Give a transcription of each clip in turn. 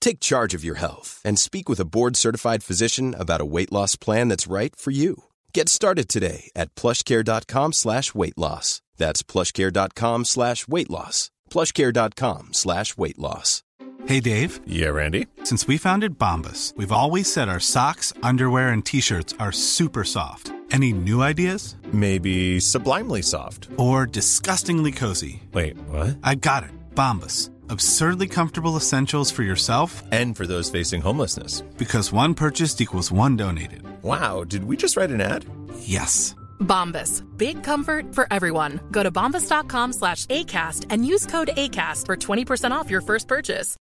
Take charge of your health and speak with a board-certified physician about a weight loss plan that's right for you. Get started today at plushcare.com slash weight loss. That's plushcare.com slash weight loss. plushcare.com slash weight loss. Hey, Dave. Yeah, Randy. Since we founded Bombus, we've always said our socks, underwear, and T-shirts are super soft. Any new ideas? Maybe sublimely soft. Or disgustingly cozy. Wait, what? I got it. Bombus. Absurdly comfortable essentials for yourself And for those facing homelessness. because one purchased equals one donated. Wow, did we just write an ad? Yes. Bombas. Big comfort for everyone. Go to bombas.com slash ACAST and use code ACAST for 20% off your first purchase.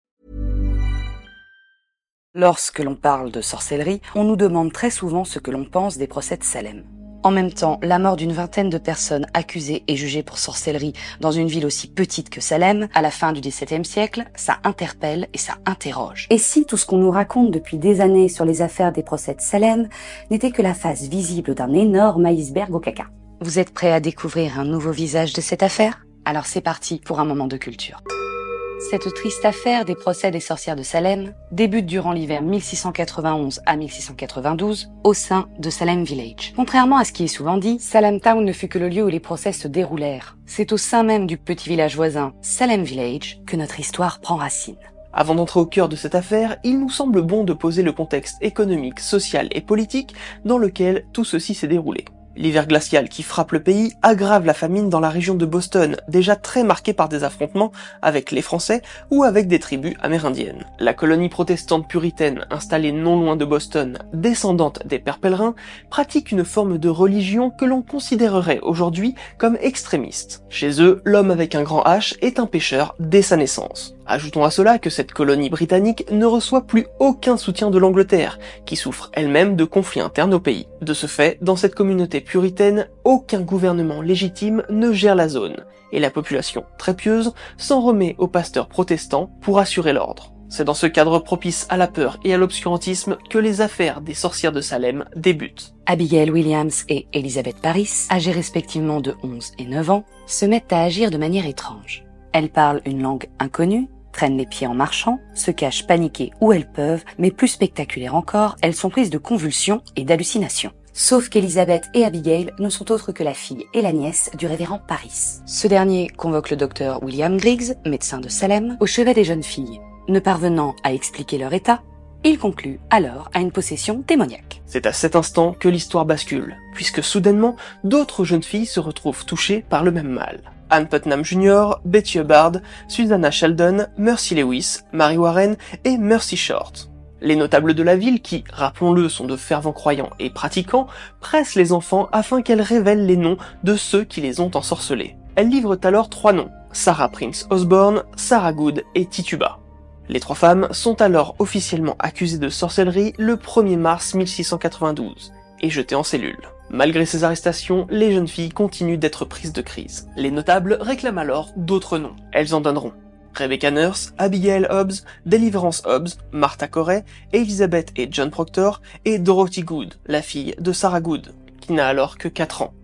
Lorsque l'on parle de sorcellerie, on nous demande très souvent ce que l'on pense des procès de Salem. En même temps, la mort d'une vingtaine de personnes accusées et jugées pour sorcellerie dans une ville aussi petite que Salem, à la fin du XVIIe siècle, ça interpelle et ça interroge. Et si tout ce qu'on nous raconte depuis des années sur les affaires des procès de Salem n'était que la face visible d'un énorme iceberg au caca? Vous êtes prêts à découvrir un nouveau visage de cette affaire? Alors c'est parti pour un moment de culture. Cette triste affaire des procès des sorcières de Salem débute durant l'hiver 1691 à 1692 au sein de Salem Village. Contrairement à ce qui est souvent dit, Salem Town ne fut que le lieu où les procès se déroulèrent. C'est au sein même du petit village voisin, Salem Village, que notre histoire prend racine. Avant d'entrer au cœur de cette affaire, il nous semble bon de poser le contexte économique, social et politique dans lequel tout ceci s'est déroulé. L'hiver glacial qui frappe le pays aggrave la famine dans la région de Boston, déjà très marquée par des affrontements avec les Français ou avec des tribus amérindiennes. La colonie protestante puritaine installée non loin de Boston, descendante des pères pèlerins, pratique une forme de religion que l'on considérerait aujourd'hui comme extrémiste. Chez eux, l'homme avec un grand H est un pécheur dès sa naissance. Ajoutons à cela que cette colonie britannique ne reçoit plus aucun soutien de l'Angleterre, qui souffre elle-même de conflits internes au pays. De ce fait, dans cette communauté puritaine, aucun gouvernement légitime ne gère la zone, et la population, très pieuse, s'en remet aux pasteurs protestants pour assurer l'ordre. C'est dans ce cadre propice à la peur et à l'obscurantisme que les affaires des sorcières de Salem débutent. Abigail Williams et Elizabeth Paris, âgées respectivement de 11 et 9 ans, se mettent à agir de manière étrange. Elles parlent une langue inconnue, traînent les pieds en marchant, se cachent paniquées où elles peuvent, mais plus spectaculaire encore, elles sont prises de convulsions et d'hallucinations. Sauf qu'Elizabeth et Abigail ne sont autres que la fille et la nièce du révérend Paris. Ce dernier convoque le docteur William Griggs, médecin de Salem, au chevet des jeunes filles. Ne parvenant à expliquer leur état, il conclut alors à une possession démoniaque. C'est à cet instant que l'histoire bascule, puisque soudainement, d'autres jeunes filles se retrouvent touchées par le même mal. Anne Putnam Jr., Betty Hubbard, Susanna Sheldon, Mercy Lewis, Mary Warren et Mercy Short. Les notables de la ville, qui, rappelons-le, sont de fervents croyants et pratiquants, pressent les enfants afin qu'elles révèlent les noms de ceux qui les ont ensorcelés. Elles livrent alors trois noms, Sarah Prince Osborne, Sarah Good et Tituba. Les trois femmes sont alors officiellement accusées de sorcellerie le 1er mars 1692 et jetées en cellule. Malgré ces arrestations, les jeunes filles continuent d'être prises de crise. Les notables réclament alors d'autres noms. Elles en donneront Rebecca Nurse, Abigail Hobbs, Deliverance Hobbs, Martha Corey, Elizabeth et John Proctor, et Dorothy Good, la fille de Sarah Good, qui n'a alors que 4 ans,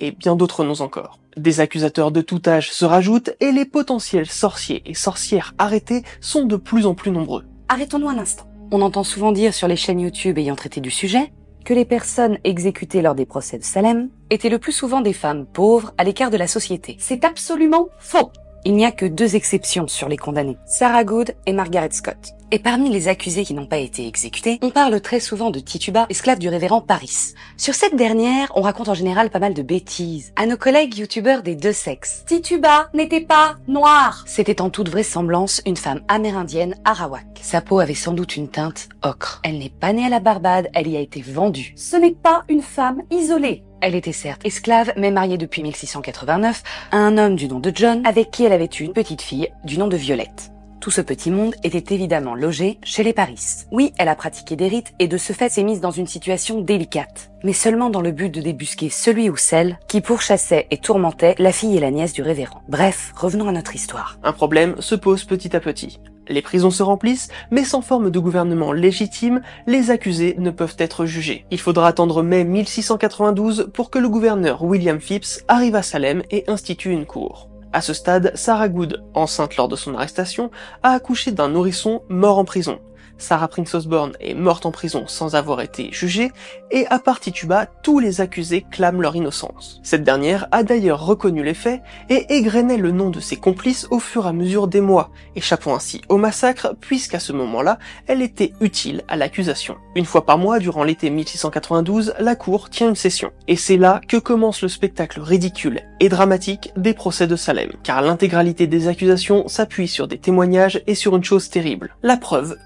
et bien d'autres noms encore. Des accusateurs de tout âge se rajoutent, et les potentiels sorciers et sorcières arrêtés sont de plus en plus nombreux. Arrêtons-nous un instant. On entend souvent dire sur les chaînes YouTube ayant traité du sujet que les personnes exécutées lors des procès de Salem étaient le plus souvent des femmes pauvres à l'écart de la société. C'est absolument faux. Il n'y a que deux exceptions sur les condamnés, Sarah Good et Margaret Scott. Et parmi les accusés qui n'ont pas été exécutés, on parle très souvent de Tituba, esclave du révérend Paris. Sur cette dernière, on raconte en général pas mal de bêtises à nos collègues youtubeurs des deux sexes. Tituba n'était pas noire. C'était en toute vraisemblance une femme amérindienne arawak. Sa peau avait sans doute une teinte ocre. Elle n'est pas née à la Barbade, elle y a été vendue. Ce n'est pas une femme isolée. Elle était certes esclave, mais mariée depuis 1689 à un homme du nom de John, avec qui elle avait eu une petite fille du nom de Violette. Tout ce petit monde était évidemment logé chez les Paris. Oui, elle a pratiqué des rites et de ce fait s'est mise dans une situation délicate, mais seulement dans le but de débusquer celui ou celle qui pourchassait et tourmentait la fille et la nièce du révérend. Bref, revenons à notre histoire. Un problème se pose petit à petit. Les prisons se remplissent, mais sans forme de gouvernement légitime, les accusés ne peuvent être jugés. Il faudra attendre mai 1692 pour que le gouverneur William Phipps arrive à Salem et institue une cour. À ce stade, Sarah Good, enceinte lors de son arrestation, a accouché d'un nourrisson mort en prison. Sarah Prince Osborne est morte en prison sans avoir été jugée, et à part Tituba, tous les accusés clament leur innocence. Cette dernière a d'ailleurs reconnu les faits et égrenait le nom de ses complices au fur et à mesure des mois, échappant ainsi au massacre puisqu'à ce moment-là, elle était utile à l'accusation. Une fois par mois, durant l'été 1692, la cour tient une session. Et c'est là que commence le spectacle ridicule et dramatique des procès de Salem, car l'intégralité des accusations s'appuie sur des témoignages et sur une chose terrible, la preuve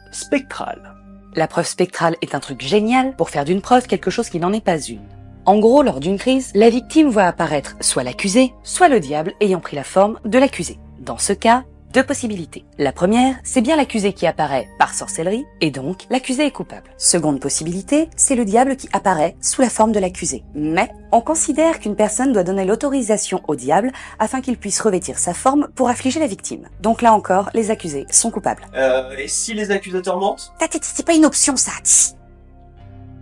La preuve spectrale est un truc génial pour faire d'une preuve quelque chose qui n'en est pas une. En gros, lors d'une crise, la victime voit apparaître soit l'accusé, soit le diable ayant pris la forme de l'accusé. Dans ce cas, deux possibilités. La première, c'est bien l'accusé qui apparaît par sorcellerie, et donc l'accusé est coupable. Seconde possibilité, c'est le diable qui apparaît sous la forme de l'accusé. Mais on considère qu'une personne doit donner l'autorisation au diable afin qu'il puisse revêtir sa forme pour affliger la victime. Donc là encore, les accusés sont coupables. Euh, et si les accusateurs mentent? C'est pas une option ça.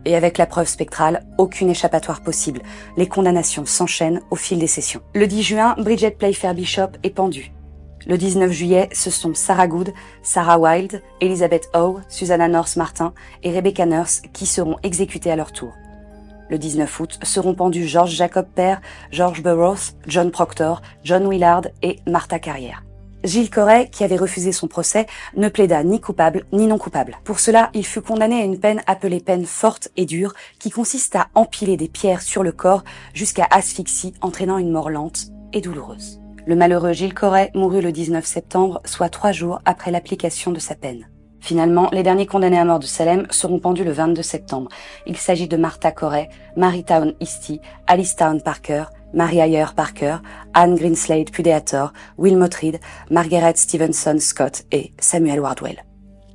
Et avec la preuve spectrale, aucune échappatoire possible. Les condamnations s'enchaînent au fil des sessions. Le 10 juin, Bridget Playfair Bishop est pendue. Le 19 juillet, ce sont Sarah Good, Sarah Wilde, Elizabeth Howe, Susanna North Martin et Rebecca Nurse qui seront exécutées à leur tour. Le 19 août seront pendus George Jacob Père, George Burroughs, John Proctor, John Willard et Martha Carrière. Gilles Corret, qui avait refusé son procès, ne plaida ni coupable ni non coupable. Pour cela, il fut condamné à une peine appelée peine forte et dure, qui consiste à empiler des pierres sur le corps jusqu'à asphyxie, entraînant une mort lente et douloureuse. Le malheureux Gilles Corret mourut le 19 septembre, soit trois jours après l'application de sa peine. Finalement, les derniers condamnés à mort de Salem seront pendus le 22 septembre. Il s'agit de Martha Corey, Mary Town Easty, Alice Town Parker, Mary Ayer Parker, Anne Greenslade Pudeator, Will Motrid, Margaret Stevenson Scott et Samuel Wardwell.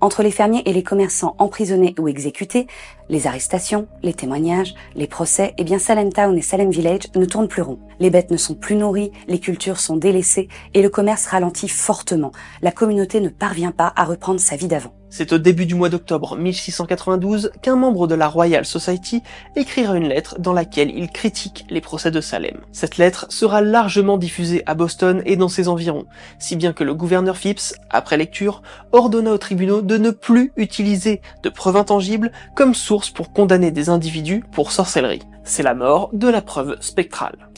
Entre les fermiers et les commerçants emprisonnés ou exécutés, les arrestations, les témoignages, les procès, eh bien Salem Town et Salem Village ne tournent plus rond. Les bêtes ne sont plus nourries, les cultures sont délaissées et le commerce ralentit fortement. La communauté ne parvient pas à reprendre sa vie d'avant. C'est au début du mois d'octobre 1692 qu'un membre de la Royal Society écrira une lettre dans laquelle il critique les procès de Salem. Cette lettre sera largement diffusée à Boston et dans ses environs, si bien que le gouverneur Phipps, après lecture, ordonna aux tribunaux de ne plus utiliser de preuves intangibles comme source pour condamner des individus pour sorcellerie. C'est la mort de la preuve spectrale.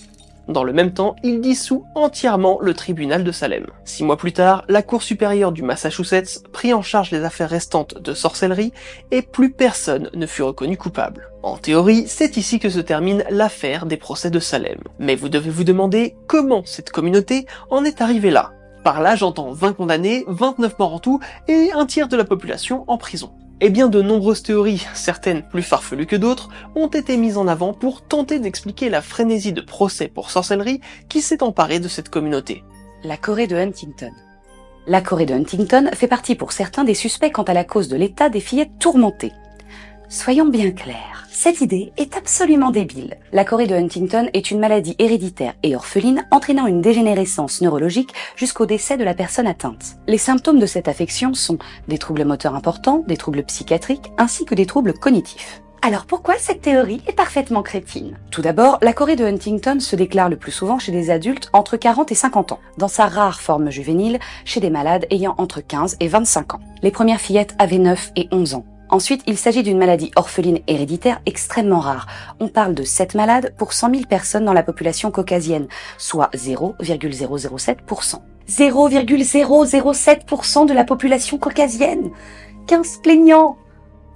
Dans le même temps, il dissout entièrement le tribunal de Salem. Six mois plus tard, la Cour supérieure du Massachusetts prit en charge les affaires restantes de sorcellerie et plus personne ne fut reconnu coupable. En théorie, c'est ici que se termine l'affaire des procès de Salem. Mais vous devez vous demander comment cette communauté en est arrivée là. Par là, j'entends 20 condamnés, 29 morts en tout et un tiers de la population en prison. Eh bien, de nombreuses théories, certaines plus farfelues que d'autres, ont été mises en avant pour tenter d'expliquer la frénésie de procès pour sorcellerie qui s'est emparée de cette communauté. La Corée de Huntington. La Corée de Huntington fait partie pour certains des suspects quant à la cause de l'état des fillettes tourmentées. Soyons bien clairs, cette idée est absolument débile. La Corée de Huntington est une maladie héréditaire et orpheline entraînant une dégénérescence neurologique jusqu'au décès de la personne atteinte. Les symptômes de cette affection sont des troubles moteurs importants, des troubles psychiatriques ainsi que des troubles cognitifs. Alors pourquoi cette théorie est parfaitement crétine? Tout d'abord, la Corée de Huntington se déclare le plus souvent chez des adultes entre 40 et 50 ans, dans sa rare forme juvénile chez des malades ayant entre 15 et 25 ans. Les premières fillettes avaient 9 et 11 ans. Ensuite, il s'agit d'une maladie orpheline héréditaire extrêmement rare. On parle de 7 malades pour 100 000 personnes dans la population caucasienne, soit 0,007%. 0,007% de la population caucasienne 15 plaignants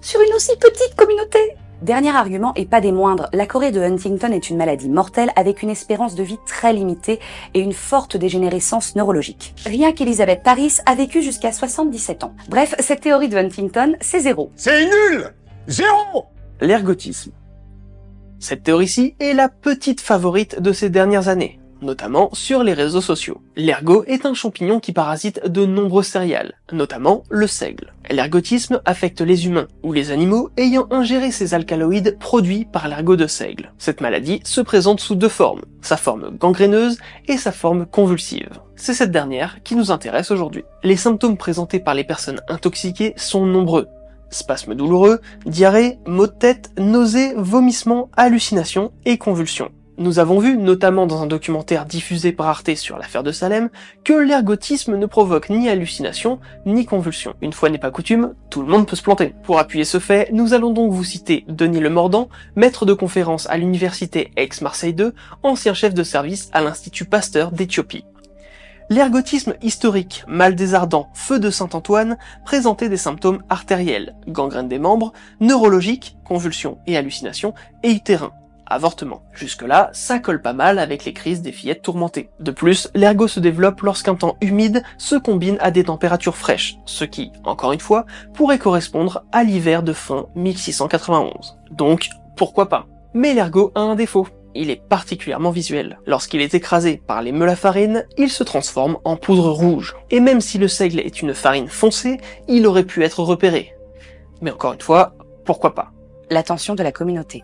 sur une aussi petite communauté. Dernier argument, et pas des moindres, la Corée de Huntington est une maladie mortelle avec une espérance de vie très limitée et une forte dégénérescence neurologique. Rien qu'Elizabeth Paris a vécu jusqu'à 77 ans. Bref, cette théorie de Huntington, c'est zéro. C'est nul Zéro L'ergotisme. Cette théorie-ci est la petite favorite de ces dernières années notamment sur les réseaux sociaux. L'ergot est un champignon qui parasite de nombreux céréales, notamment le seigle. L'ergotisme affecte les humains ou les animaux ayant ingéré ces alcaloïdes produits par l'ergot de seigle. Cette maladie se présente sous deux formes, sa forme gangréneuse et sa forme convulsive. C'est cette dernière qui nous intéresse aujourd'hui. Les symptômes présentés par les personnes intoxiquées sont nombreux, spasmes douloureux, diarrhée, maux de tête, nausées, vomissements, hallucinations et convulsions. Nous avons vu, notamment dans un documentaire diffusé par Arte sur l'affaire de Salem, que l'ergotisme ne provoque ni hallucination, ni convulsion. Une fois n'est pas coutume, tout le monde peut se planter. Pour appuyer ce fait, nous allons donc vous citer Denis Le Mordant, maître de conférence à l'université Aix-Marseille 2, ancien chef de service à l'Institut Pasteur d'Éthiopie. L'ergotisme historique, mal des ardents, feu de Saint-Antoine, présentait des symptômes artériels, gangrène des membres, neurologiques, convulsions et hallucinations, et utérins, avortement. Jusque-là, ça colle pas mal avec les crises des fillettes tourmentées. De plus, l'ergot se développe lorsqu'un temps humide se combine à des températures fraîches, ce qui, encore une fois, pourrait correspondre à l'hiver de fin 1691. Donc, pourquoi pas? Mais l'ergot a un défaut. Il est particulièrement visuel. Lorsqu'il est écrasé par les meules à farine, il se transforme en poudre rouge. Et même si le seigle est une farine foncée, il aurait pu être repéré. Mais encore une fois, pourquoi pas? L'attention de la communauté.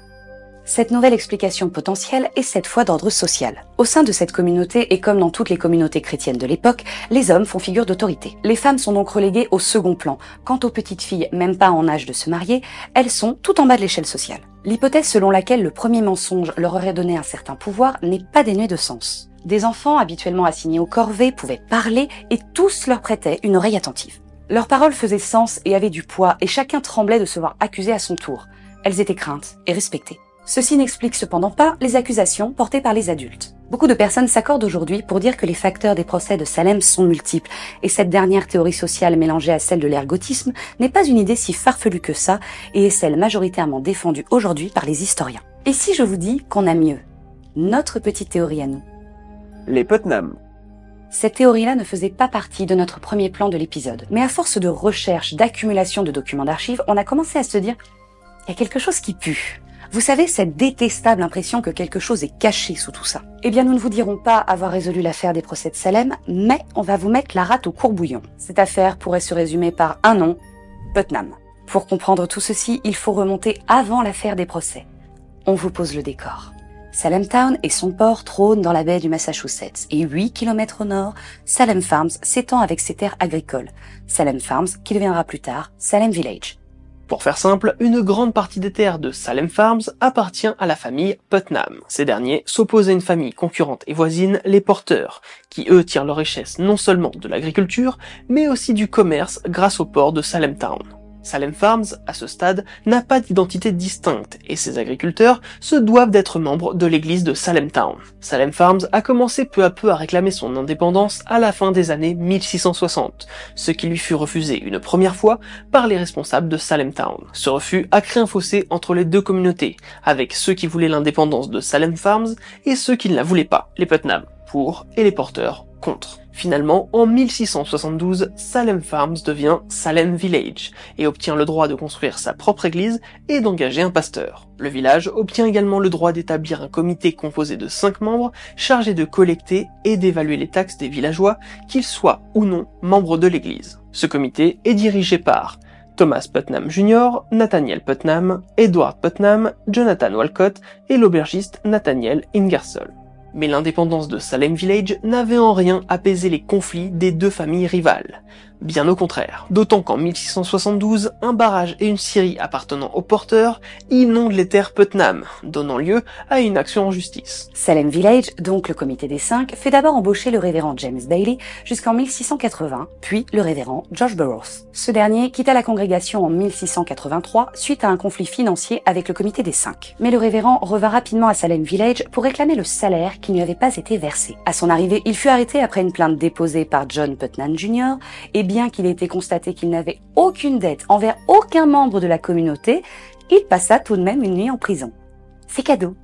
Cette nouvelle explication potentielle est cette fois d'ordre social. Au sein de cette communauté, et comme dans toutes les communautés chrétiennes de l'époque, les hommes font figure d'autorité. Les femmes sont donc reléguées au second plan. Quant aux petites filles, même pas en âge de se marier, elles sont tout en bas de l'échelle sociale. L'hypothèse selon laquelle le premier mensonge leur aurait donné un certain pouvoir n'est pas dénuée de sens. Des enfants habituellement assignés aux corvées pouvaient parler et tous leur prêtaient une oreille attentive. Leurs paroles faisaient sens et avaient du poids et chacun tremblait de se voir accusé à son tour. Elles étaient craintes et respectées. Ceci n'explique cependant pas les accusations portées par les adultes. Beaucoup de personnes s'accordent aujourd'hui pour dire que les facteurs des procès de Salem sont multiples, et cette dernière théorie sociale mélangée à celle de l'ergotisme n'est pas une idée si farfelue que ça, et est celle majoritairement défendue aujourd'hui par les historiens. Et si je vous dis qu'on a mieux Notre petite théorie à nous? Les Putnam. Cette théorie-là ne faisait pas partie de notre premier plan de l'épisode, mais à force de recherche, d'accumulation de documents d'archives, on a commencé à se dire il y a quelque chose qui pue. Vous savez, cette détestable impression que quelque chose est caché sous tout ça. Eh bien, nous ne vous dirons pas avoir résolu l'affaire des procès de Salem, mais on va vous mettre la rate au courbouillon. Cette affaire pourrait se résumer par un nom, Putnam. Pour comprendre tout ceci, il faut remonter avant l'affaire des procès. On vous pose le décor. Salem Town et son port trônent dans la baie du Massachusetts et 8 km au nord, Salem Farms s'étend avec ses terres agricoles. Salem Farms qui deviendra plus tard Salem Village. Pour faire simple, une grande partie des terres de Salem Farms appartient à la famille Putnam. Ces derniers s'opposent à une famille concurrente et voisine, les Porteurs, qui eux tirent leur richesse non seulement de l'agriculture, mais aussi du commerce grâce au port de Salem Town. Salem Farms, à ce stade, n'a pas d'identité distincte et ses agriculteurs se doivent d'être membres de l'église de Salem Town. Salem Farms a commencé peu à peu à réclamer son indépendance à la fin des années 1660, ce qui lui fut refusé une première fois par les responsables de Salem Town. Ce refus a créé un fossé entre les deux communautés, avec ceux qui voulaient l'indépendance de Salem Farms et ceux qui ne la voulaient pas, les Putnam, pour et les porteurs contre. Finalement, en 1672, Salem Farms devient Salem Village et obtient le droit de construire sa propre église et d'engager un pasteur. Le village obtient également le droit d'établir un comité composé de 5 membres chargé de collecter et d'évaluer les taxes des villageois, qu'ils soient ou non membres de l'église. Ce comité est dirigé par Thomas Putnam Jr., Nathaniel Putnam, Edward Putnam, Jonathan Walcott et l'aubergiste Nathaniel Ingersoll mais l'indépendance de Salem Village n'avait en rien apaisé les conflits des deux familles rivales. Bien au contraire. D'autant qu'en 1672, un barrage et une scierie appartenant aux porteurs inondent les terres Putnam, donnant lieu à une action en justice. Salem Village, donc le comité des cinq, fait d'abord embaucher le révérend James Bailey jusqu'en 1680, puis le révérend George Burroughs. Ce dernier quitta la congrégation en 1683 suite à un conflit financier avec le comité des cinq. Mais le révérend revint rapidement à Salem Village pour réclamer le salaire qui ne lui avait pas été versé. À son arrivée, il fut arrêté après une plainte déposée par John Putnam Jr. et bien qu'il ait été constaté qu'il n'avait aucune dette envers aucun membre de la communauté, il passa tout de même une nuit en prison. C'est cadeau.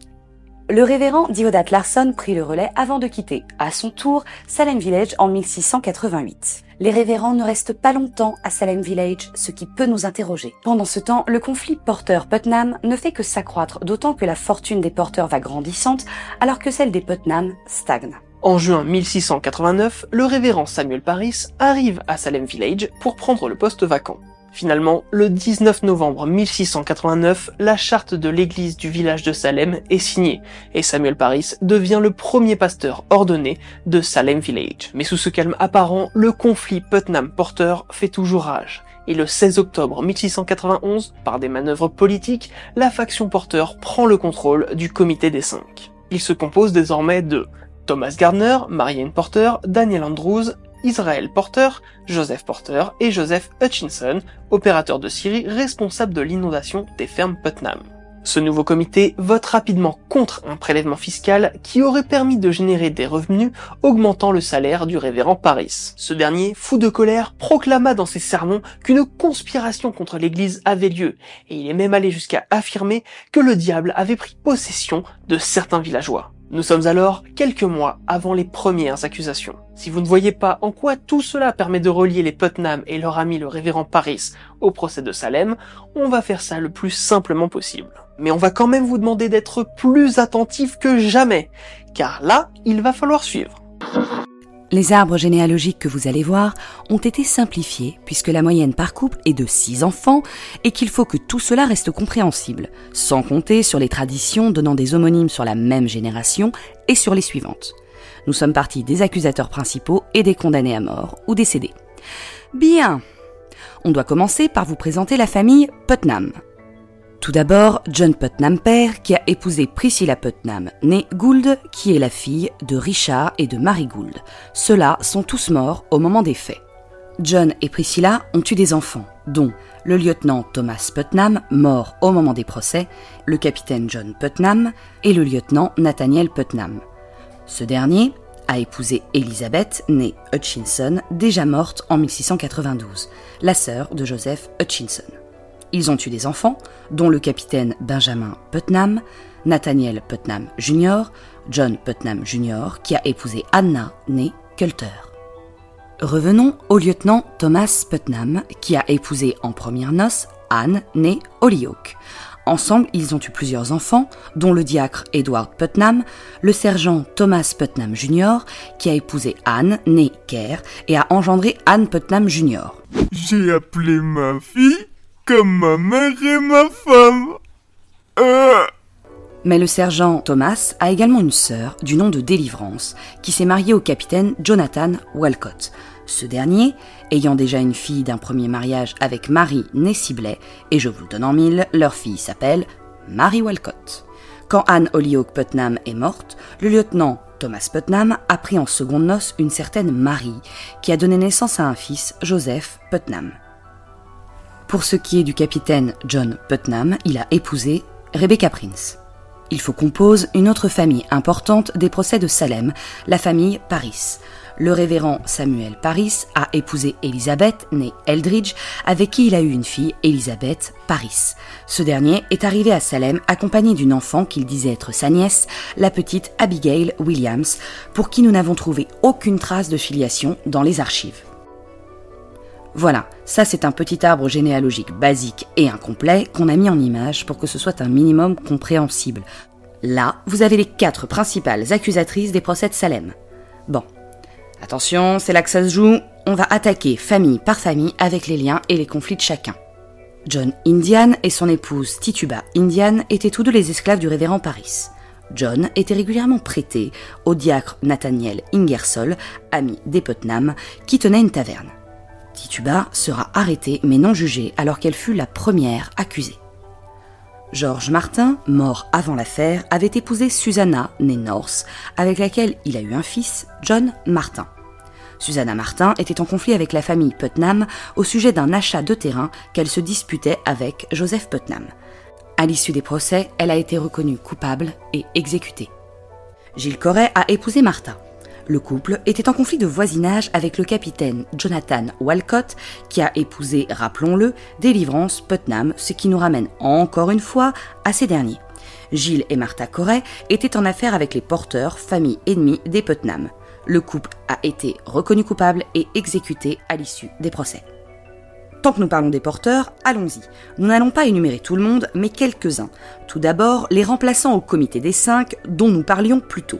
Le révérend Diodat Larson prit le relais avant de quitter, à son tour, Salem Village en 1688. Les révérends ne restent pas longtemps à Salem Village, ce qui peut nous interroger. Pendant ce temps, le conflit Porter-Putnam ne fait que s'accroître, d'autant que la fortune des Porters va grandissante, alors que celle des Putnam stagne. En juin 1689, le révérend Samuel Paris arrive à Salem Village pour prendre le poste vacant. Finalement, le 19 novembre 1689, la charte de l'église du village de Salem est signée et Samuel Paris devient le premier pasteur ordonné de Salem Village. Mais sous ce calme apparent, le conflit Putnam-Porter fait toujours rage. Et le 16 octobre 1691, par des manœuvres politiques, la faction Porter prend le contrôle du comité des cinq. Il se compose désormais de Thomas Gardner, Marianne Porter, Daniel Andrews, Israel Porter, Joseph Porter et Joseph Hutchinson, opérateur de Syrie responsable de l'inondation des fermes Putnam. Ce nouveau comité vote rapidement contre un prélèvement fiscal qui aurait permis de générer des revenus augmentant le salaire du révérend Paris. Ce dernier, fou de colère, proclama dans ses sermons qu'une conspiration contre l'église avait lieu et il est même allé jusqu'à affirmer que le diable avait pris possession de certains villageois. Nous sommes alors quelques mois avant les premières accusations. Si vous ne voyez pas en quoi tout cela permet de relier les Putnam et leur ami le révérend Paris au procès de Salem, on va faire ça le plus simplement possible. Mais on va quand même vous demander d'être plus attentif que jamais, car là, il va falloir suivre. Les arbres généalogiques que vous allez voir ont été simplifiés puisque la moyenne par couple est de 6 enfants et qu'il faut que tout cela reste compréhensible, sans compter sur les traditions donnant des homonymes sur la même génération et sur les suivantes. Nous sommes partis des accusateurs principaux et des condamnés à mort ou décédés. Bien. On doit commencer par vous présenter la famille Putnam. Tout d'abord, John Putnam père, qui a épousé Priscilla Putnam, née Gould, qui est la fille de Richard et de Mary Gould. Ceux-là sont tous morts au moment des faits. John et Priscilla ont eu des enfants, dont le lieutenant Thomas Putnam, mort au moment des procès, le capitaine John Putnam et le lieutenant Nathaniel Putnam. Ce dernier a épousé Elizabeth, née Hutchinson, déjà morte en 1692, la sœur de Joseph Hutchinson. Ils ont eu des enfants, dont le capitaine Benjamin Putnam, Nathaniel Putnam Jr., John Putnam Jr., qui a épousé Anna, née Coulter. Revenons au lieutenant Thomas Putnam, qui a épousé en première noces Anne, née Holyoke. Ensemble, ils ont eu plusieurs enfants, dont le diacre Edward Putnam, le sergent Thomas Putnam Jr., qui a épousé Anne, née Kerr, et a engendré Anne Putnam Jr. J'ai appelé ma fille comme ma mère et ma femme. Euh. Mais le sergent Thomas a également une sœur du nom de Délivrance, qui s'est mariée au capitaine Jonathan Walcott. Ce dernier, ayant déjà une fille d'un premier mariage avec Marie née et je vous le donne en mille, leur fille s'appelle Marie Walcott. Quand Anne Holyoke Putnam est morte, le lieutenant Thomas Putnam a pris en seconde noce une certaine Marie, qui a donné naissance à un fils, Joseph Putnam. Pour ce qui est du capitaine John Putnam, il a épousé Rebecca Prince. Il faut qu'on pose une autre famille importante des procès de Salem, la famille Paris. Le révérend Samuel Paris a épousé Elizabeth, née Eldridge, avec qui il a eu une fille, Elizabeth Paris. Ce dernier est arrivé à Salem accompagné d'une enfant qu'il disait être sa nièce, la petite Abigail Williams, pour qui nous n'avons trouvé aucune trace de filiation dans les archives. Voilà, ça c'est un petit arbre généalogique basique et incomplet qu'on a mis en image pour que ce soit un minimum compréhensible. Là, vous avez les quatre principales accusatrices des procès de Salem. Bon, attention, c'est là que ça se joue. On va attaquer famille par famille avec les liens et les conflits de chacun. John Indian et son épouse Tituba Indian étaient tous deux les esclaves du révérend Paris. John était régulièrement prêté au diacre Nathaniel Ingersoll, ami des Putnam, qui tenait une taverne. Tituba sera arrêtée mais non jugée alors qu'elle fut la première accusée. Georges Martin, mort avant l'affaire, avait épousé Susanna, née North, avec laquelle il a eu un fils, John Martin. Susanna Martin était en conflit avec la famille Putnam au sujet d'un achat de terrain qu'elle se disputait avec Joseph Putnam. À l'issue des procès, elle a été reconnue coupable et exécutée. Gilles Corret a épousé Martha. Le couple était en conflit de voisinage avec le capitaine Jonathan Walcott, qui a épousé, rappelons-le, Délivrance Putnam, ce qui nous ramène encore une fois à ces derniers. Gilles et Martha Corey étaient en affaire avec les porteurs, famille ennemie des Putnam. Le couple a été reconnu coupable et exécuté à l'issue des procès. Tant que nous parlons des porteurs, allons-y. Nous n'allons pas énumérer tout le monde, mais quelques-uns. Tout d'abord, les remplaçants au comité des cinq dont nous parlions plus tôt.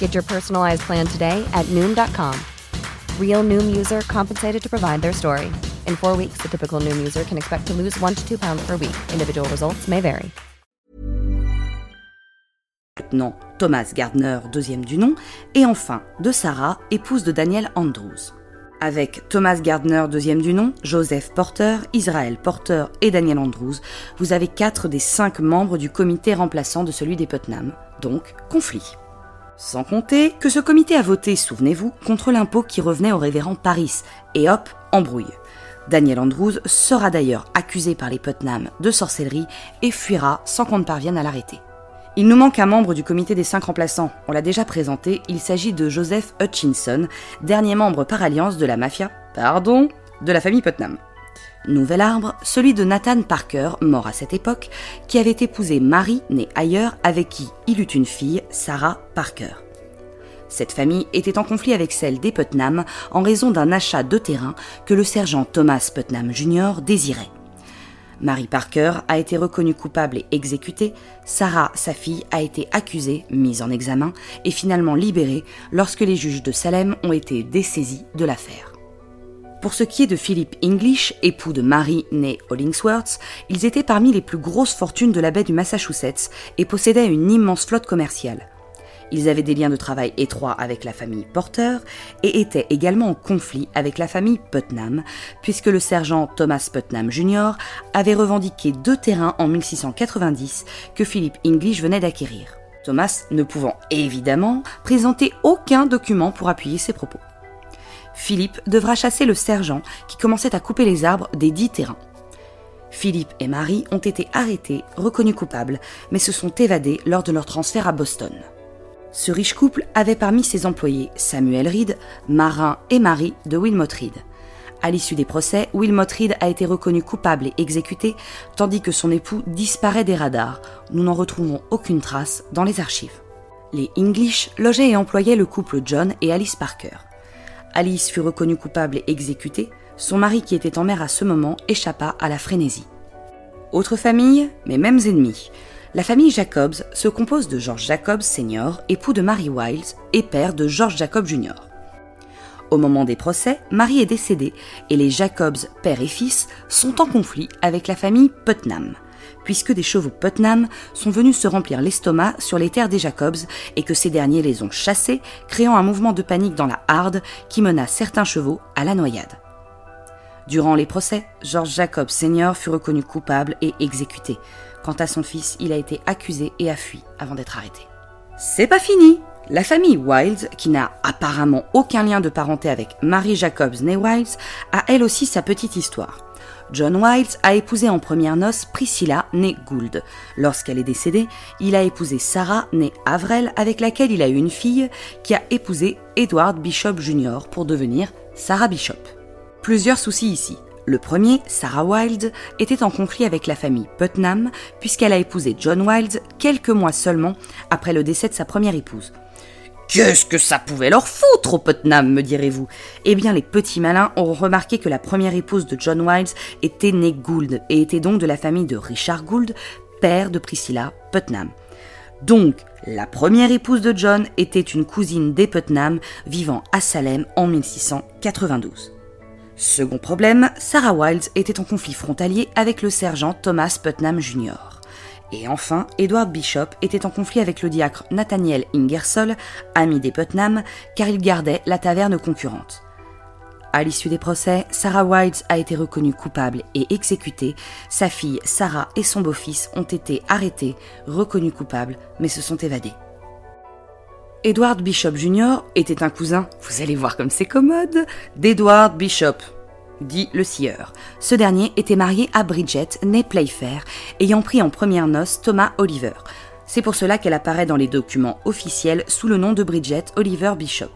Get your personalized plan today at Noom.com. Real Noom user compensated to provide their story. In four weeks, the typical Noom user can expect to lose one to two pounds per week. Individual results may vary. Lieutenant Thomas Gardner, deuxième du nom, et enfin de Sarah, épouse de Daniel Andrews. Avec Thomas Gardner, deuxième du nom, Joseph Porter, Israël Porter et Daniel Andrews, vous avez quatre des cinq membres du comité remplaçant de celui des Putnam, donc conflit. Sans compter que ce comité a voté, souvenez-vous, contre l'impôt qui revenait au révérend Paris, et hop, embrouille. Daniel Andrews sera d'ailleurs accusé par les Putnam de sorcellerie et fuira sans qu'on ne parvienne à l'arrêter. Il nous manque un membre du comité des cinq remplaçants. On l'a déjà présenté, il s'agit de Joseph Hutchinson, dernier membre par alliance de la mafia, pardon, de la famille Putnam. Nouvel arbre, celui de Nathan Parker, mort à cette époque, qui avait épousé Marie, née ailleurs, avec qui il eut une fille, Sarah Parker. Cette famille était en conflit avec celle des Putnam en raison d'un achat de terrain que le sergent Thomas Putnam Jr. désirait. Mary Parker a été reconnue coupable et exécutée, Sarah, sa fille, a été accusée, mise en examen et finalement libérée lorsque les juges de Salem ont été dessaisis de l'affaire. Pour ce qui est de Philip English, époux de Mary née Hollingsworth, ils étaient parmi les plus grosses fortunes de la baie du Massachusetts et possédaient une immense flotte commerciale. Ils avaient des liens de travail étroits avec la famille Porter et étaient également en conflit avec la famille Putnam, puisque le sergent Thomas Putnam Jr. avait revendiqué deux terrains en 1690 que Philip English venait d'acquérir. Thomas ne pouvant évidemment présenter aucun document pour appuyer ses propos. Philippe devra chasser le sergent qui commençait à couper les arbres des dix terrains. Philippe et Marie ont été arrêtés, reconnus coupables, mais se sont évadés lors de leur transfert à Boston. Ce riche couple avait parmi ses employés Samuel Reed, marin et mari de Wilmot Reed. À l'issue des procès, Wilmot Reed a été reconnu coupable et exécuté, tandis que son époux disparaît des radars. Nous n'en retrouvons aucune trace dans les archives. Les English logeaient et employaient le couple John et Alice Parker. Alice fut reconnue coupable et exécutée, son mari qui était en mer à ce moment échappa à la frénésie. Autre famille, mais mêmes ennemis. La famille Jacobs se compose de George Jacobs Sr., époux de Mary Wiles et père de George Jacob Jr. Au moment des procès, Mary est décédée et les Jacobs, père et fils, sont en conflit avec la famille Putnam, puisque des chevaux Putnam sont venus se remplir l'estomac sur les terres des Jacobs et que ces derniers les ont chassés, créant un mouvement de panique dans la Harde qui mena certains chevaux à la noyade. Durant les procès, George Jacobs Sr. fut reconnu coupable et exécuté. Quant à son fils, il a été accusé et a fui avant d'être arrêté. C'est pas fini La famille Wilds, qui n'a apparemment aucun lien de parenté avec Mary Jacobs née Wilds, a elle aussi sa petite histoire. John Wilds a épousé en première noces Priscilla née Gould. Lorsqu'elle est décédée, il a épousé Sarah née Avril avec laquelle il a eu une fille qui a épousé Edward Bishop Jr. pour devenir Sarah Bishop. Plusieurs soucis ici. Le premier, Sarah Wilde, était en conflit avec la famille Putnam puisqu'elle a épousé John Wilde quelques mois seulement après le décès de sa première épouse. Qu'est-ce que ça pouvait leur foutre au Putnam, me direz-vous? Eh bien, les petits malins auront remarqué que la première épouse de John Wilds était née Gould et était donc de la famille de Richard Gould, père de Priscilla Putnam. Donc, la première épouse de John était une cousine des Putnam vivant à Salem en 1692. Second problème, Sarah Wilds était en conflit frontalier avec le sergent Thomas Putnam Jr. Et enfin, Edward Bishop était en conflit avec le diacre Nathaniel Ingersoll, ami des Putnam, car il gardait la taverne concurrente. À l'issue des procès, Sarah Wilds a été reconnue coupable et exécutée. Sa fille Sarah et son beau-fils ont été arrêtés, reconnus coupables, mais se sont évadés. Edward Bishop Jr. était un cousin, vous allez voir comme c'est commode, d'Edward Bishop, dit le sieur. Ce dernier était marié à Bridget, née Playfair, ayant pris en première noce Thomas Oliver. C'est pour cela qu'elle apparaît dans les documents officiels sous le nom de Bridget Oliver Bishop.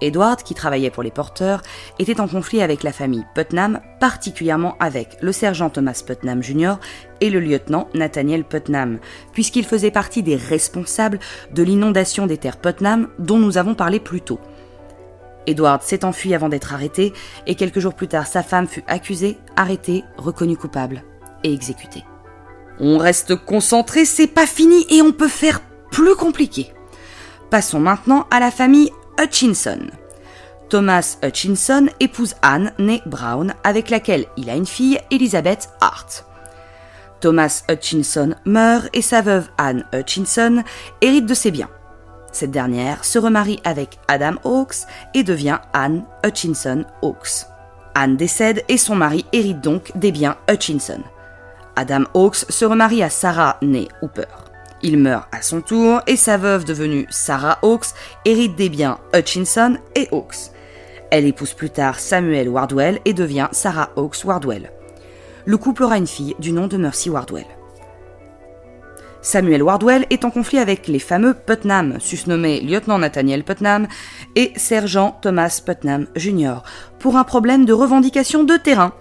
Edward, qui travaillait pour les porteurs, était en conflit avec la famille Putnam, particulièrement avec le sergent Thomas Putnam Jr. et le lieutenant Nathaniel Putnam, puisqu'il faisait partie des responsables de l'inondation des terres Putnam dont nous avons parlé plus tôt. Edward s'est enfui avant d'être arrêté, et quelques jours plus tard, sa femme fut accusée, arrêtée, reconnue coupable et exécutée. On reste concentré, c'est pas fini et on peut faire plus compliqué. Passons maintenant à la famille Hutchinson. Thomas Hutchinson épouse Anne, née Brown, avec laquelle il a une fille, Elizabeth Hart. Thomas Hutchinson meurt et sa veuve Anne Hutchinson hérite de ses biens. Cette dernière se remarie avec Adam Hawkes et devient Anne Hutchinson Hawkes. Anne décède et son mari hérite donc des biens Hutchinson. Adam Hawkes se remarie à Sarah née Hooper. Il meurt à son tour et sa veuve devenue Sarah Hawkes hérite des biens Hutchinson et Hawkes. Elle épouse plus tard Samuel Wardwell et devient Sarah Hawkes Wardwell. Le couple aura une fille du nom de Mercy Wardwell. Samuel Wardwell est en conflit avec les fameux Putnam, susnommés lieutenant Nathaniel Putnam et sergent Thomas Putnam Jr., pour un problème de revendication de terrain.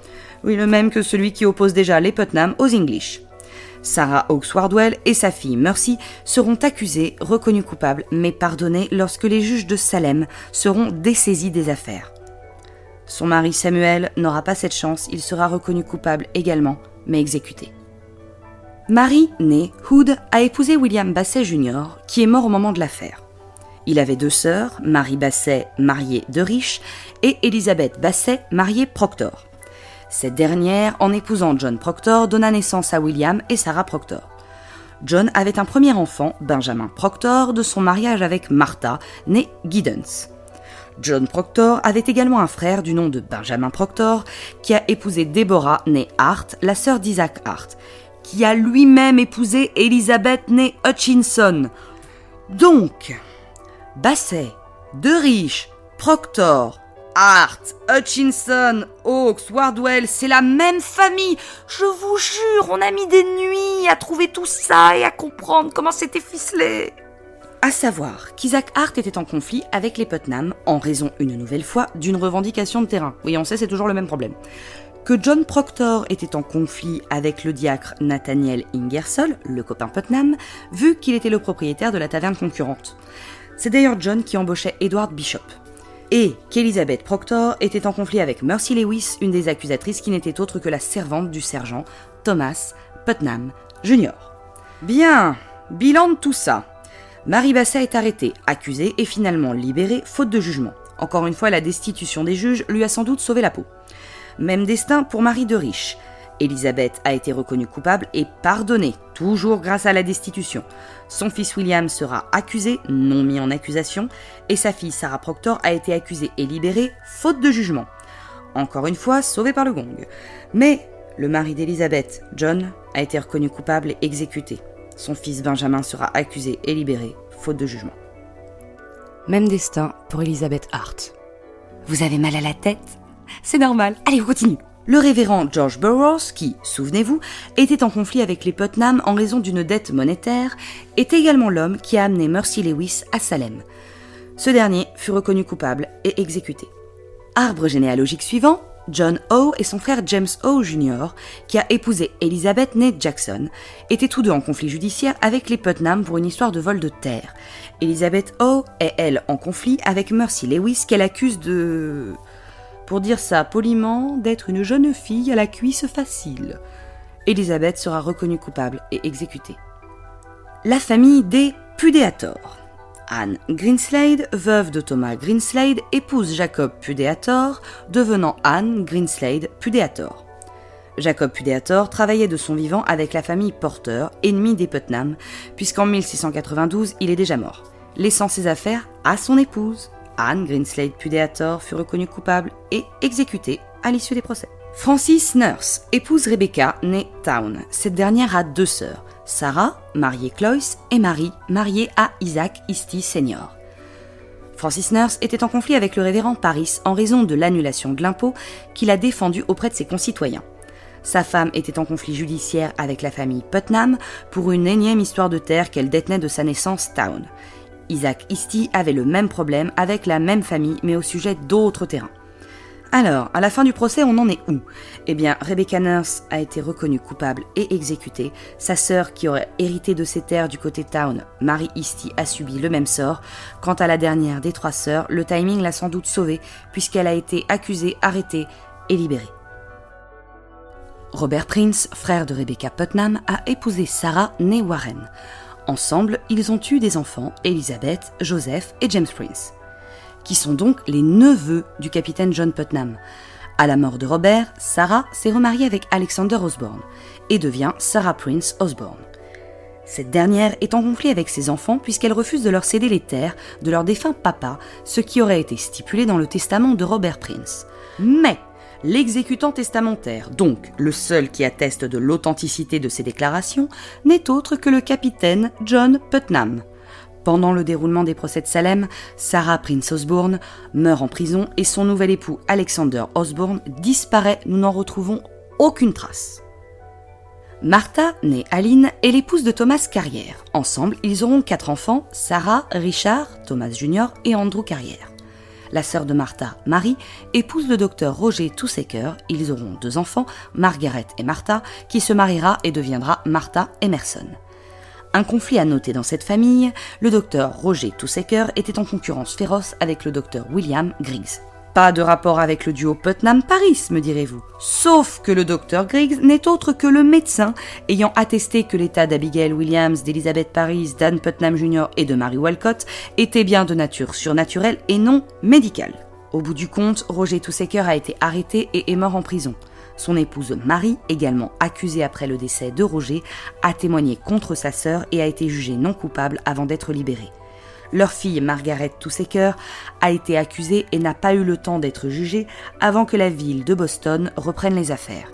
Oui, le même que celui qui oppose déjà les Putnam aux English. Sarah Hawkes Wardwell et sa fille Mercy seront accusées, reconnues coupables, mais pardonnées lorsque les juges de Salem seront dessaisis des affaires. Son mari Samuel n'aura pas cette chance, il sera reconnu coupable également, mais exécuté. Marie, née Hood, a épousé William Basset Jr., qui est mort au moment de l'affaire. Il avait deux sœurs, Marie Basset, mariée de riche, et Elizabeth Basset, mariée Proctor. Cette dernière, en épousant John Proctor, donna naissance à William et Sarah Proctor. John avait un premier enfant, Benjamin Proctor, de son mariage avec Martha, née Giddens. John Proctor avait également un frère du nom de Benjamin Proctor, qui a épousé Deborah, née Hart, la sœur d'Isaac Hart, qui a lui-même épousé Elizabeth née Hutchinson. Donc, Basset, De Riche, Proctor, Hart, Hutchinson, Hawks, Wardwell, c'est la même famille. Je vous jure, on a mis des nuits à trouver tout ça et à comprendre comment c'était ficelé. À savoir qu'Isaac Hart était en conflit avec les Putnam en raison, une nouvelle fois, d'une revendication de terrain. Oui, on sait, c'est toujours le même problème que John Proctor était en conflit avec le diacre Nathaniel Ingersoll, le copain Putnam, vu qu'il était le propriétaire de la taverne concurrente. C'est d'ailleurs John qui embauchait Edward Bishop. Et qu'Elizabeth Proctor était en conflit avec Mercy Lewis, une des accusatrices qui n'était autre que la servante du sergent Thomas Putnam Jr. Bien, bilan de tout ça. Marie Basset est arrêtée, accusée et finalement libérée, faute de jugement. Encore une fois, la destitution des juges lui a sans doute sauvé la peau. Même destin pour Marie de Riche. Elisabeth a été reconnue coupable et pardonnée, toujours grâce à la destitution. Son fils William sera accusé, non mis en accusation, et sa fille Sarah Proctor a été accusée et libérée, faute de jugement. Encore une fois, sauvé par le gong. Mais le mari d'Elisabeth, John, a été reconnu coupable et exécuté. Son fils Benjamin sera accusé et libéré, faute de jugement. Même destin pour Elizabeth Hart. Vous avez mal à la tête? C'est normal. Allez, on continue. Le révérend George Burroughs, qui, souvenez-vous, était en conflit avec les Putnam en raison d'une dette monétaire, est également l'homme qui a amené Mercy Lewis à Salem. Ce dernier fut reconnu coupable et exécuté. Arbre généalogique suivant, John O et son frère James O Jr., qui a épousé Elizabeth née Jackson, étaient tous deux en conflit judiciaire avec les Putnam pour une histoire de vol de terre. Elizabeth O est, elle, en conflit avec Mercy Lewis, qu'elle accuse de... Pour dire ça poliment, d'être une jeune fille à la cuisse facile. Elizabeth sera reconnue coupable et exécutée. La famille des Pudéator. Anne Greenslade, veuve de Thomas Greenslade, épouse Jacob Pudéator, devenant Anne Greenslade Pudéator. Jacob Pudéator travaillait de son vivant avec la famille Porter, ennemie des Putnam, puisqu'en 1692 il est déjà mort, laissant ses affaires à son épouse. Anne Greenslade Pudéator fut reconnue coupable et exécutée à l'issue des procès. Francis Nurse épouse Rebecca, née Town. Cette dernière a deux sœurs, Sarah, mariée Cloyce, et Marie, mariée à Isaac Easty Sr. Francis Nurse était en conflit avec le révérend Paris en raison de l'annulation de l'impôt qu'il a défendu auprès de ses concitoyens. Sa femme était en conflit judiciaire avec la famille Putnam pour une énième histoire de terre qu'elle détenait de sa naissance Town. Isaac Easty avait le même problème avec la même famille mais au sujet d'autres terrains. Alors, à la fin du procès, on en est où? Eh bien, Rebecca Nurse a été reconnue coupable et exécutée. Sa sœur, qui aurait hérité de ses terres du côté town, Mary Easty, a subi le même sort. Quant à la dernière des trois sœurs, le timing l'a sans doute sauvée, puisqu'elle a été accusée, arrêtée et libérée. Robert Prince, frère de Rebecca Putnam, a épousé Sarah née Warren. Ensemble, ils ont eu des enfants, Elizabeth, Joseph et James Prince qui sont donc les neveux du capitaine John Putnam. À la mort de Robert, Sarah s'est remariée avec Alexander Osborne et devient Sarah Prince Osborne. Cette dernière est en conflit avec ses enfants puisqu'elle refuse de leur céder les terres de leur défunt papa, ce qui aurait été stipulé dans le testament de Robert Prince. Mais l'exécutant testamentaire, donc le seul qui atteste de l'authenticité de ces déclarations, n'est autre que le capitaine John Putnam. Pendant le déroulement des procès de Salem, Sarah Prince Osborne meurt en prison et son nouvel époux Alexander Osborne disparaît, nous n'en retrouvons aucune trace. Martha, née Aline, est l'épouse de Thomas Carrière. Ensemble, ils auront quatre enfants, Sarah, Richard, Thomas Jr. et Andrew Carrière. La sœur de Martha, Marie, épouse le docteur Roger Toussaker. Ils auront deux enfants, Margaret et Martha, qui se mariera et deviendra Martha Emerson. Un conflit à noter dans cette famille, le docteur Roger Toussaker était en concurrence féroce avec le docteur William Griggs. Pas de rapport avec le duo Putnam-Paris, me direz-vous. Sauf que le docteur Griggs n'est autre que le médecin ayant attesté que l'état d'Abigail Williams, d'Elizabeth Paris, d'Anne Putnam Jr. et de Mary Walcott était bien de nature surnaturelle et non médicale. Au bout du compte, Roger Toussaker a été arrêté et est mort en prison. Son épouse Marie, également accusée après le décès de Roger, a témoigné contre sa sœur et a été jugée non coupable avant d'être libérée. Leur fille Margaret Toussaker a été accusée et n'a pas eu le temps d'être jugée avant que la ville de Boston reprenne les affaires.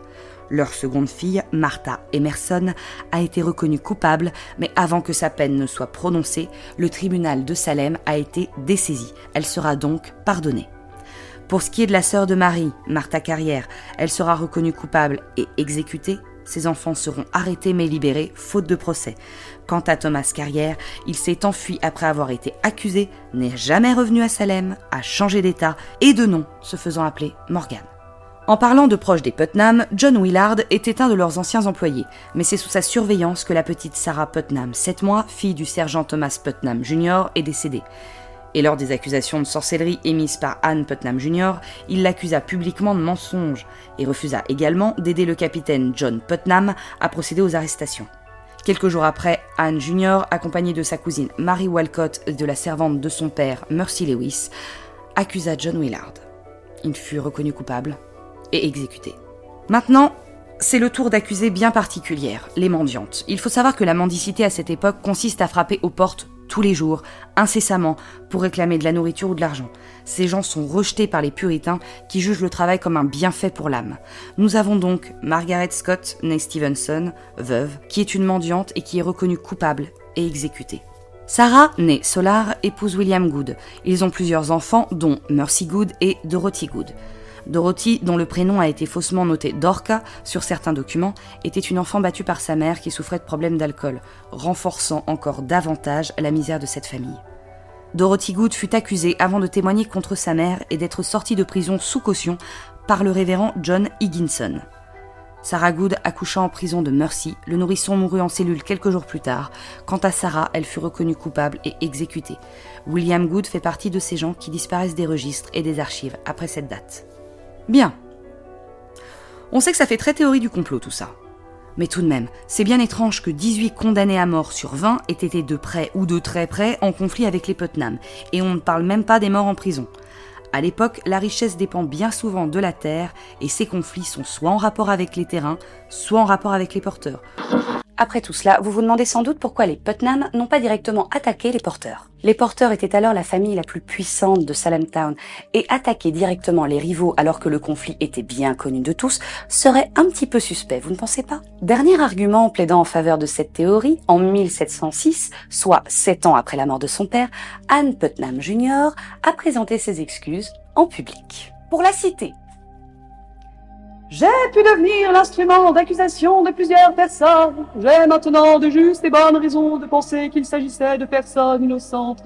Leur seconde fille, Martha Emerson, a été reconnue coupable, mais avant que sa peine ne soit prononcée, le tribunal de Salem a été dessaisi. Elle sera donc pardonnée. Pour ce qui est de la sœur de Marie, Martha Carrière, elle sera reconnue coupable et exécutée. Ses enfants seront arrêtés mais libérés, faute de procès. Quant à Thomas Carrière, il s'est enfui après avoir été accusé, n'est jamais revenu à Salem, a changé d'état et de nom, se faisant appeler Morgan. En parlant de proches des Putnam, John Willard était un de leurs anciens employés, mais c'est sous sa surveillance que la petite Sarah Putnam, 7 mois, fille du sergent Thomas Putnam Jr., est décédée et lors des accusations de sorcellerie émises par Anne Putnam Jr., il l'accusa publiquement de mensonge et refusa également d'aider le capitaine John Putnam à procéder aux arrestations. Quelques jours après, Anne Jr., accompagnée de sa cousine Mary Walcott et de la servante de son père, Mercy Lewis, accusa John Willard. Il fut reconnu coupable et exécuté. Maintenant, c'est le tour d'accusés bien particulières, les mendiantes. Il faut savoir que la mendicité à cette époque consiste à frapper aux portes tous les jours, incessamment, pour réclamer de la nourriture ou de l'argent. Ces gens sont rejetés par les puritains qui jugent le travail comme un bienfait pour l'âme. Nous avons donc Margaret Scott, née Stevenson, veuve, qui est une mendiante et qui est reconnue coupable et exécutée. Sarah, née Solar, épouse William Good. Ils ont plusieurs enfants, dont Mercy Good et Dorothy Good. Dorothy, dont le prénom a été faussement noté Dorca sur certains documents, était une enfant battue par sa mère qui souffrait de problèmes d'alcool, renforçant encore davantage la misère de cette famille. Dorothy Good fut accusée avant de témoigner contre sa mère et d'être sortie de prison sous caution par le révérend John Higginson. Sarah Good accoucha en prison de Mercy, le nourrisson mourut en cellule quelques jours plus tard. Quant à Sarah, elle fut reconnue coupable et exécutée. William Good fait partie de ces gens qui disparaissent des registres et des archives après cette date. Bien. On sait que ça fait très théorie du complot tout ça. Mais tout de même, c'est bien étrange que 18 condamnés à mort sur 20 aient été de près ou de très près en conflit avec les Putnam, et on ne parle même pas des morts en prison. À l'époque, la richesse dépend bien souvent de la terre, et ces conflits sont soit en rapport avec les terrains, soit en rapport avec les porteurs. Après tout cela, vous vous demandez sans doute pourquoi les Putnam n'ont pas directement attaqué les porteurs. Les porteurs étaient alors la famille la plus puissante de Salem Town, et attaquer directement les rivaux alors que le conflit était bien connu de tous serait un petit peu suspect, vous ne pensez pas? Dernier argument plaidant en faveur de cette théorie, en 1706, soit sept ans après la mort de son père, Anne Putnam Jr. a présenté ses excuses en public. Pour la citer, j'ai pu devenir l'instrument d'accusation de plusieurs personnes. J'ai maintenant de justes et bonnes raisons de penser qu'il s'agissait de personnes innocentes.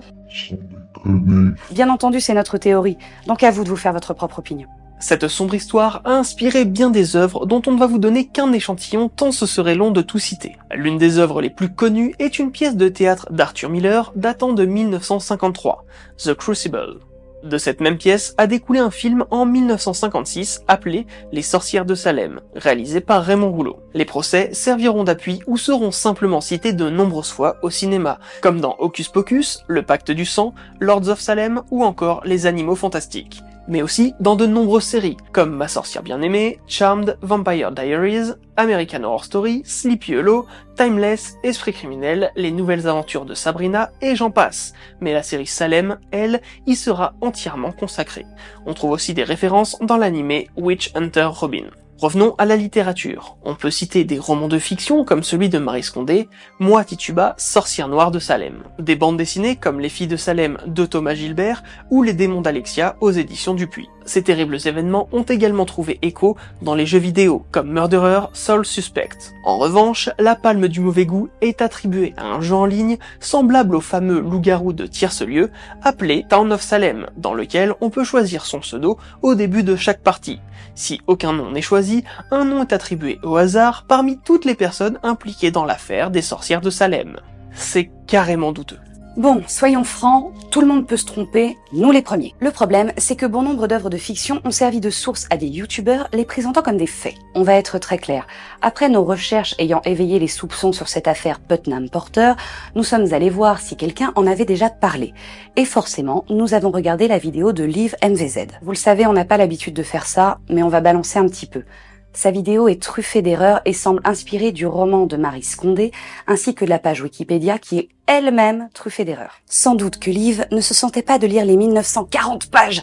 Bien entendu, c'est notre théorie, donc à vous de vous faire votre propre opinion. Cette sombre histoire a inspiré bien des œuvres dont on ne va vous donner qu'un échantillon tant ce serait long de tout citer. L'une des œuvres les plus connues est une pièce de théâtre d'Arthur Miller datant de 1953, The Crucible. De cette même pièce a découlé un film en 1956 appelé Les sorcières de Salem, réalisé par Raymond Rouleau. Les procès serviront d'appui ou seront simplement cités de nombreuses fois au cinéma, comme dans Hocus Pocus, Le Pacte du Sang, Lords of Salem ou encore Les Animaux Fantastiques mais aussi dans de nombreuses séries, comme Ma sorcière bien-aimée, Charmed, Vampire Diaries, American Horror Story, Sleepy Hollow, Timeless, Esprit criminel, Les nouvelles aventures de Sabrina, et j'en passe. Mais la série Salem, elle, y sera entièrement consacrée. On trouve aussi des références dans l'animé Witch Hunter Robin. Revenons à la littérature. On peut citer des romans de fiction comme celui de Marie Scondé, Moi Tituba, sorcière noire de Salem. Des bandes dessinées comme Les filles de Salem de Thomas Gilbert ou Les démons d'Alexia aux éditions Dupuis. Ces terribles événements ont également trouvé écho dans les jeux vidéo comme Murderer Soul Suspect. En revanche, la palme du mauvais goût est attribuée à un jeu en ligne semblable au fameux loup-garou de tierce-lieu appelé Town of Salem, dans lequel on peut choisir son pseudo au début de chaque partie. Si aucun nom n'est choisi, un nom est attribué au hasard parmi toutes les personnes impliquées dans l'affaire des sorcières de Salem. C'est carrément douteux. Bon, soyons francs, tout le monde peut se tromper, nous les premiers. Le problème, c'est que bon nombre d'œuvres de fiction ont servi de source à des youtubeurs les présentant comme des faits. On va être très clair. Après nos recherches ayant éveillé les soupçons sur cette affaire Putnam Porter, nous sommes allés voir si quelqu'un en avait déjà parlé. Et forcément, nous avons regardé la vidéo de Liv MVZ. Vous le savez, on n'a pas l'habitude de faire ça, mais on va balancer un petit peu. Sa vidéo est truffée d'erreurs et semble inspirée du roman de Marie Scondé, ainsi que de la page Wikipédia qui est elle-même truffée d'erreurs. Sans doute que Liv ne se sentait pas de lire les 1940 pages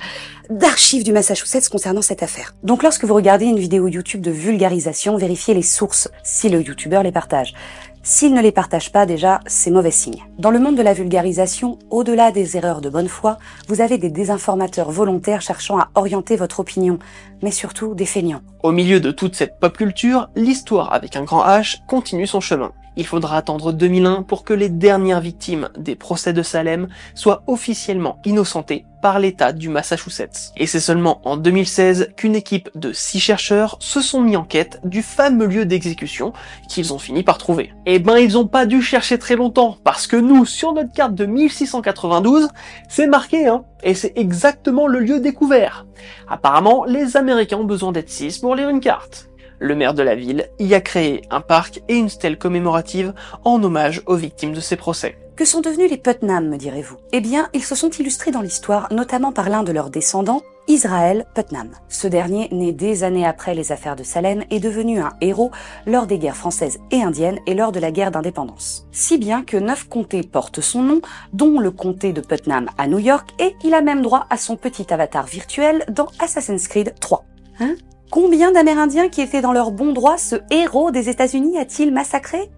d'archives du Massachusetts concernant cette affaire. Donc lorsque vous regardez une vidéo YouTube de vulgarisation, vérifiez les sources si le YouTuber les partage. S'il ne les partage pas déjà, c'est mauvais signe. Dans le monde de la vulgarisation, au-delà des erreurs de bonne foi, vous avez des désinformateurs volontaires cherchant à orienter votre opinion, mais surtout des feignants. Au milieu de toute cette pop culture, l'histoire avec un grand H continue son chemin. Il faudra attendre 2001 pour que les dernières victimes des procès de Salem soient officiellement innocentées par l'État du Massachusetts. Et c'est seulement en 2016 qu'une équipe de six chercheurs se sont mis en quête du fameux lieu d'exécution qu'ils ont fini par trouver. Eh ben ils ont pas dû chercher très longtemps, parce que nous, sur notre carte de 1692, c'est marqué, hein, et c'est exactement le lieu découvert. Apparemment, les Américains ont besoin d'être six pour lire une carte. Le maire de la ville y a créé un parc et une stèle commémorative en hommage aux victimes de ces procès. Que sont devenus les Putnam, me direz-vous? Eh bien, ils se sont illustrés dans l'histoire, notamment par l'un de leurs descendants, Israël Putnam. Ce dernier, né des années après les affaires de Salem, est devenu un héros lors des guerres françaises et indiennes et lors de la guerre d'indépendance. Si bien que neuf comtés portent son nom, dont le comté de Putnam à New York, et il a même droit à son petit avatar virtuel dans Assassin's Creed 3. Hein? Combien d'Amérindiens qui étaient dans leur bon droit ce héros des États-Unis a-t-il massacré?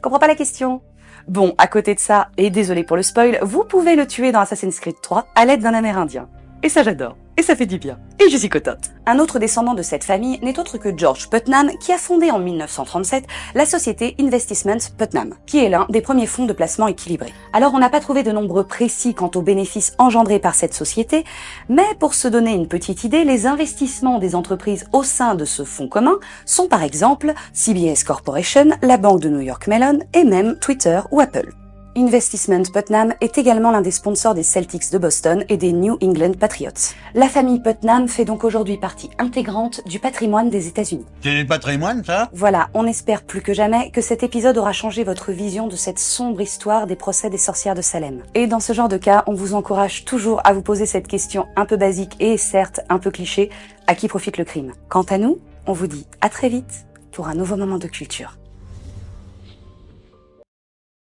Comprends pas la question. Bon, à côté de ça, et désolé pour le spoil, vous pouvez le tuer dans Assassin's Creed 3 à l'aide d'un Amérindien. Et ça j'adore. Et ça fait du bien. et je suis contente. Un autre descendant de cette famille n'est autre que George Putnam, qui a fondé en 1937 la société Investment Putnam, qui est l'un des premiers fonds de placement équilibrés. Alors on n'a pas trouvé de nombre précis quant aux bénéfices engendrés par cette société, mais pour se donner une petite idée, les investissements des entreprises au sein de ce fonds commun sont par exemple CBS Corporation, la banque de New York Mellon et même Twitter ou Apple. Investissement Putnam est également l'un des sponsors des Celtics de Boston et des New England Patriots. La famille Putnam fait donc aujourd'hui partie intégrante du patrimoine des États-Unis. C'est du patrimoine, ça? Voilà, on espère plus que jamais que cet épisode aura changé votre vision de cette sombre histoire des procès des sorcières de Salem. Et dans ce genre de cas, on vous encourage toujours à vous poser cette question un peu basique et certes un peu cliché, à qui profite le crime? Quant à nous, on vous dit à très vite pour un nouveau moment de culture.